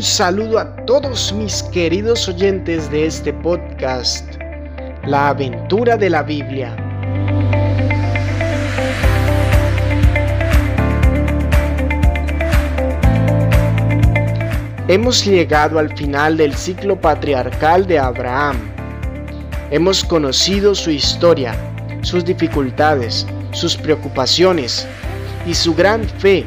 Un saludo a todos mis queridos oyentes de este podcast, La aventura de la Biblia. Hemos llegado al final del ciclo patriarcal de Abraham. Hemos conocido su historia, sus dificultades, sus preocupaciones y su gran fe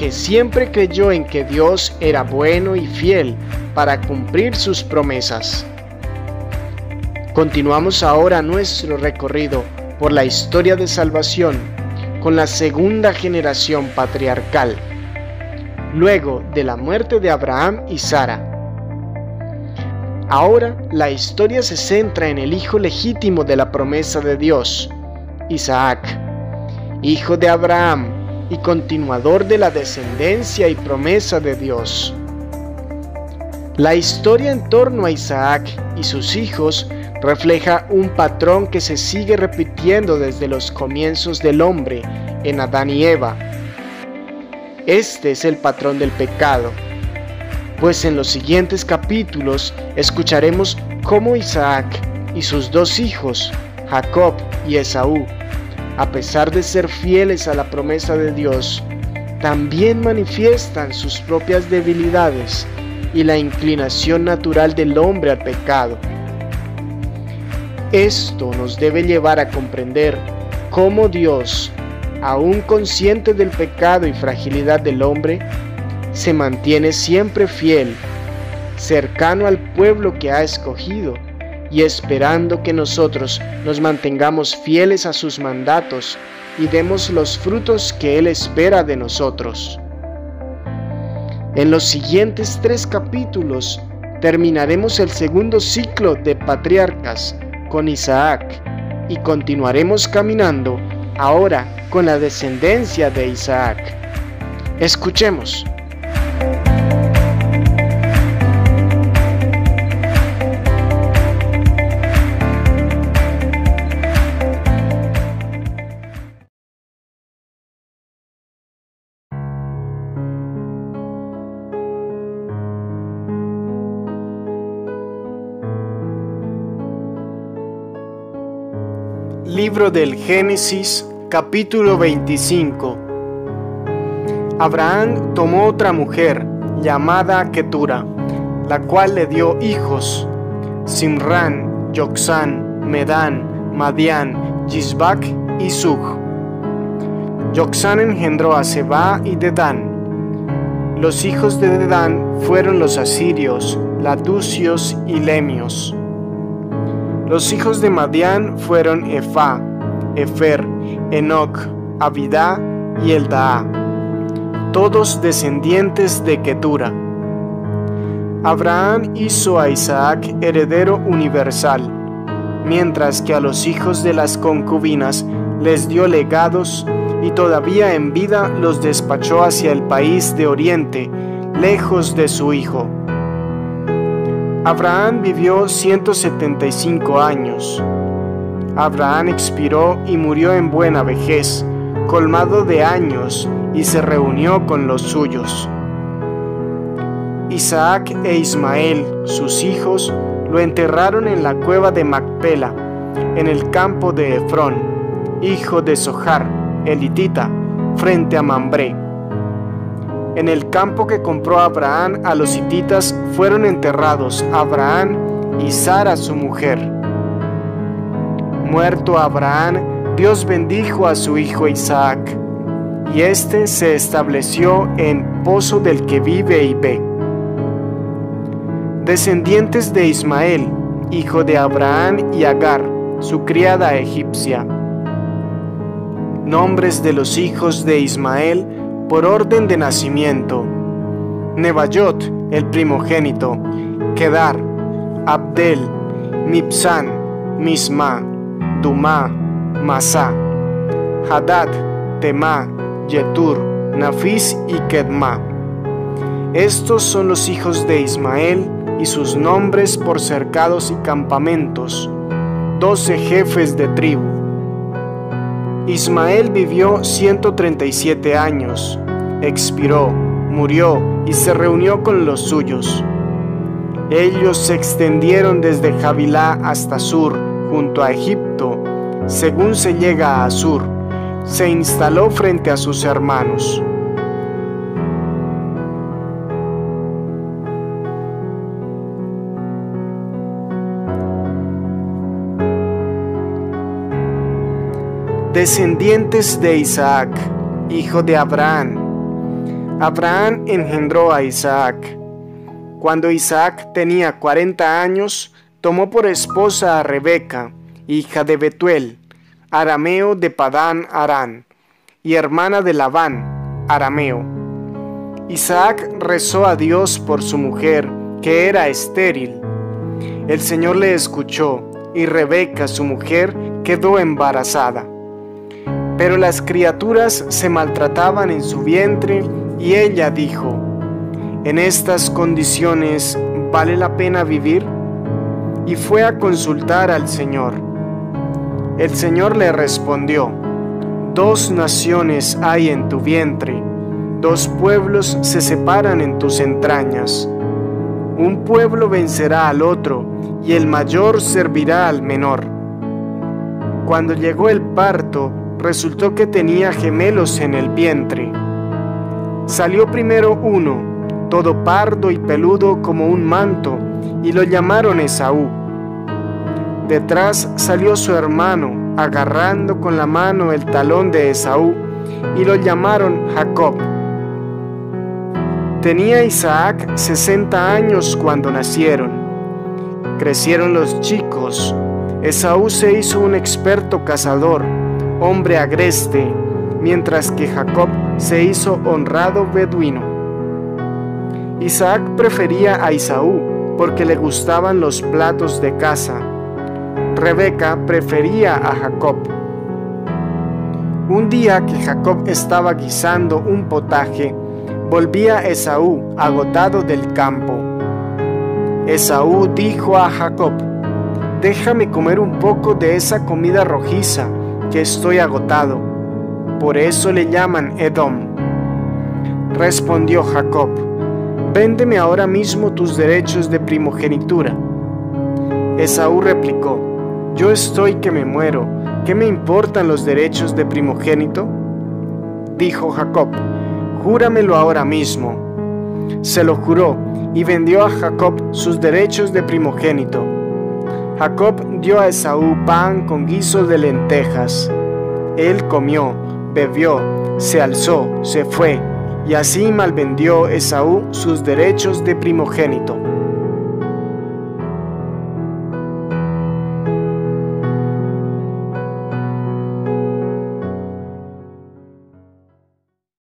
que siempre creyó en que Dios era bueno y fiel para cumplir sus promesas. Continuamos ahora nuestro recorrido por la historia de salvación con la segunda generación patriarcal, luego de la muerte de Abraham y Sara. Ahora la historia se centra en el hijo legítimo de la promesa de Dios, Isaac, hijo de Abraham y continuador de la descendencia y promesa de Dios. La historia en torno a Isaac y sus hijos refleja un patrón que se sigue repitiendo desde los comienzos del hombre en Adán y Eva. Este es el patrón del pecado, pues en los siguientes capítulos escucharemos cómo Isaac y sus dos hijos, Jacob y Esaú, a pesar de ser fieles a la promesa de Dios, también manifiestan sus propias debilidades y la inclinación natural del hombre al pecado. Esto nos debe llevar a comprender cómo Dios, aún consciente del pecado y fragilidad del hombre, se mantiene siempre fiel, cercano al pueblo que ha escogido y esperando que nosotros nos mantengamos fieles a sus mandatos y demos los frutos que Él espera de nosotros. En los siguientes tres capítulos terminaremos el segundo ciclo de patriarcas con Isaac y continuaremos caminando ahora con la descendencia de Isaac. Escuchemos. Libro del Génesis capítulo 25 Abraham tomó otra mujer llamada Ketura, la cual le dio hijos, Simran, Yoxán, Medán, Madián, Yisbak y Zug. Yoxán engendró a Seba y Dedán. Los hijos de Dedán fueron los asirios, latucios y lemios. Los hijos de Madián fueron Efa, Efer, Enoch, Abidá y Eldaa, todos descendientes de Ketura. Abraham hizo a Isaac heredero universal, mientras que a los hijos de las concubinas les dio legados y todavía en vida los despachó hacia el país de Oriente, lejos de su hijo. Abraham vivió 175 años. Abraham expiró y murió en buena vejez, colmado de años, y se reunió con los suyos. Isaac e Ismael, sus hijos, lo enterraron en la cueva de Macpela, en el campo de Efrón, hijo de Sohar, elitita, frente a Mambré. En el campo que compró Abraham a los hititas fueron enterrados Abraham y Sara su mujer. Muerto Abraham, Dios bendijo a su hijo Isaac, y éste se estableció en Pozo del que vive y ve. Descendientes de Ismael, hijo de Abraham y Agar, su criada egipcia. Nombres de los hijos de Ismael por orden de nacimiento. Nebayot, el primogénito, Kedar, Abdel, Mipsan, Misma, Dumá, Masá, Hadad, Temá, Yetur, Nafis y Kedma. Estos son los hijos de Ismael y sus nombres por cercados y campamentos, doce jefes de tribu. Ismael vivió 137 años, expiró, murió y se reunió con los suyos. Ellos se extendieron desde Javilá hasta Sur, junto a Egipto, según se llega a Sur, se instaló frente a sus hermanos. Descendientes de Isaac, hijo de Abraham. Abraham engendró a Isaac. Cuando Isaac tenía cuarenta años, tomó por esposa a Rebeca, hija de Betuel, arameo de Padán Arán, y hermana de Labán, arameo. Isaac rezó a Dios por su mujer, que era estéril. El Señor le escuchó, y Rebeca, su mujer, quedó embarazada. Pero las criaturas se maltrataban en su vientre, y ella dijo, en estas condiciones vale la pena vivir? Y fue a consultar al Señor. El Señor le respondió, Dos naciones hay en tu vientre, dos pueblos se separan en tus entrañas. Un pueblo vencerá al otro, y el mayor servirá al menor. Cuando llegó el parto, resultó que tenía gemelos en el vientre. Salió primero uno, todo pardo y peludo como un manto, y lo llamaron Esaú. Detrás salió su hermano, agarrando con la mano el talón de Esaú, y lo llamaron Jacob. Tenía Isaac sesenta años cuando nacieron. Crecieron los chicos. Esaú se hizo un experto cazador, hombre agreste, mientras que Jacob se hizo honrado beduino. Isaac prefería a Isaú porque le gustaban los platos de caza. Rebeca prefería a Jacob. Un día que Jacob estaba guisando un potaje, volvía Esaú agotado del campo. Esaú dijo a Jacob, déjame comer un poco de esa comida rojiza, que estoy agotado. Por eso le llaman Edom. Respondió Jacob, Véndeme ahora mismo tus derechos de primogenitura. Esaú replicó, Yo estoy que me muero, ¿qué me importan los derechos de primogénito? Dijo Jacob, Júramelo ahora mismo. Se lo juró y vendió a Jacob sus derechos de primogénito. Jacob dio a Esaú pan con guiso de lentejas. Él comió, bebió, se alzó, se fue y así malvendió Esaú sus derechos de primogénito.